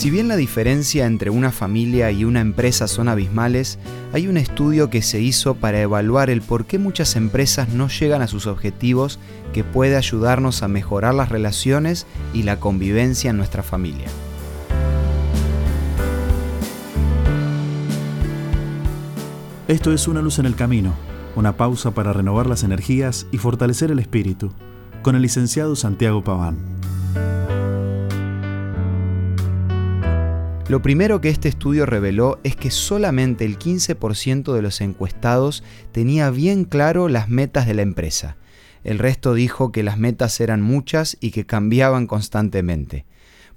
Si bien la diferencia entre una familia y una empresa son abismales, hay un estudio que se hizo para evaluar el por qué muchas empresas no llegan a sus objetivos que puede ayudarnos a mejorar las relaciones y la convivencia en nuestra familia. Esto es Una luz en el camino, una pausa para renovar las energías y fortalecer el espíritu, con el licenciado Santiago Paván. Lo primero que este estudio reveló es que solamente el 15% de los encuestados tenía bien claro las metas de la empresa. El resto dijo que las metas eran muchas y que cambiaban constantemente.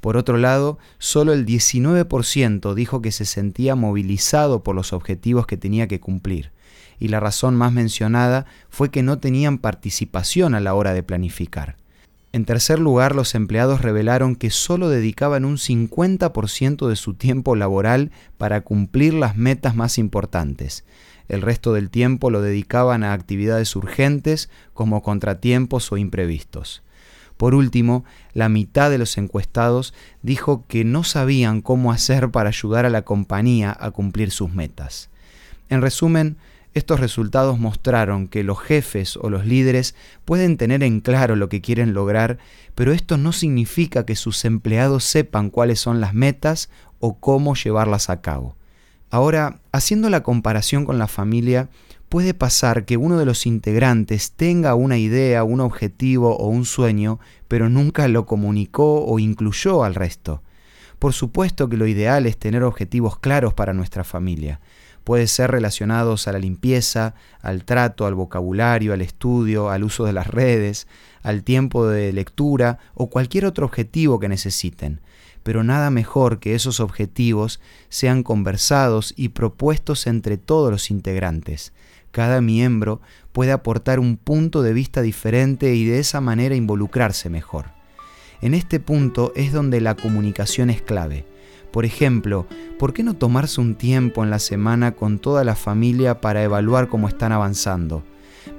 Por otro lado, solo el 19% dijo que se sentía movilizado por los objetivos que tenía que cumplir, y la razón más mencionada fue que no tenían participación a la hora de planificar. En tercer lugar, los empleados revelaron que solo dedicaban un 50% de su tiempo laboral para cumplir las metas más importantes. El resto del tiempo lo dedicaban a actividades urgentes como contratiempos o imprevistos. Por último, la mitad de los encuestados dijo que no sabían cómo hacer para ayudar a la compañía a cumplir sus metas. En resumen, estos resultados mostraron que los jefes o los líderes pueden tener en claro lo que quieren lograr, pero esto no significa que sus empleados sepan cuáles son las metas o cómo llevarlas a cabo. Ahora, haciendo la comparación con la familia, puede pasar que uno de los integrantes tenga una idea, un objetivo o un sueño, pero nunca lo comunicó o incluyó al resto. Por supuesto que lo ideal es tener objetivos claros para nuestra familia, puede ser relacionados a la limpieza, al trato, al vocabulario, al estudio, al uso de las redes, al tiempo de lectura o cualquier otro objetivo que necesiten. Pero nada mejor que esos objetivos sean conversados y propuestos entre todos los integrantes. Cada miembro puede aportar un punto de vista diferente y de esa manera involucrarse mejor. En este punto es donde la comunicación es clave por ejemplo, ¿por qué no tomarse un tiempo en la semana con toda la familia para evaluar cómo están avanzando?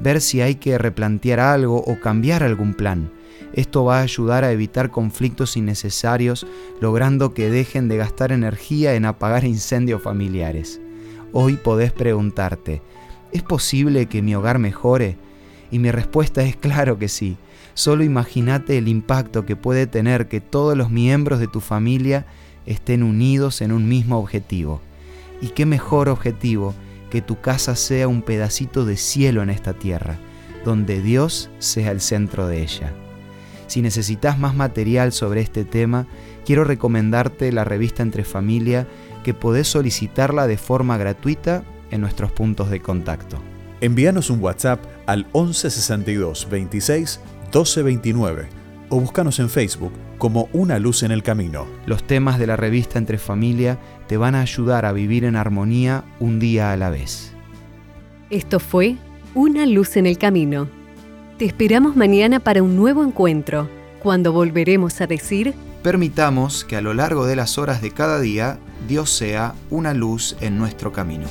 Ver si hay que replantear algo o cambiar algún plan. Esto va a ayudar a evitar conflictos innecesarios, logrando que dejen de gastar energía en apagar incendios familiares. Hoy podés preguntarte, ¿es posible que mi hogar mejore? Y mi respuesta es claro que sí. Solo imagínate el impacto que puede tener que todos los miembros de tu familia estén unidos en un mismo objetivo. Y qué mejor objetivo que tu casa sea un pedacito de cielo en esta tierra, donde Dios sea el centro de ella. Si necesitas más material sobre este tema, quiero recomendarte la revista Entre Familia que podés solicitarla de forma gratuita en nuestros puntos de contacto. Envíanos un WhatsApp al 1162 26 1229 o búscanos en Facebook como Una Luz en el Camino. Los temas de la revista Entre Familia te van a ayudar a vivir en armonía un día a la vez. Esto fue Una Luz en el Camino. Te esperamos mañana para un nuevo encuentro, cuando volveremos a decir... Permitamos que a lo largo de las horas de cada día Dios sea una luz en nuestro camino.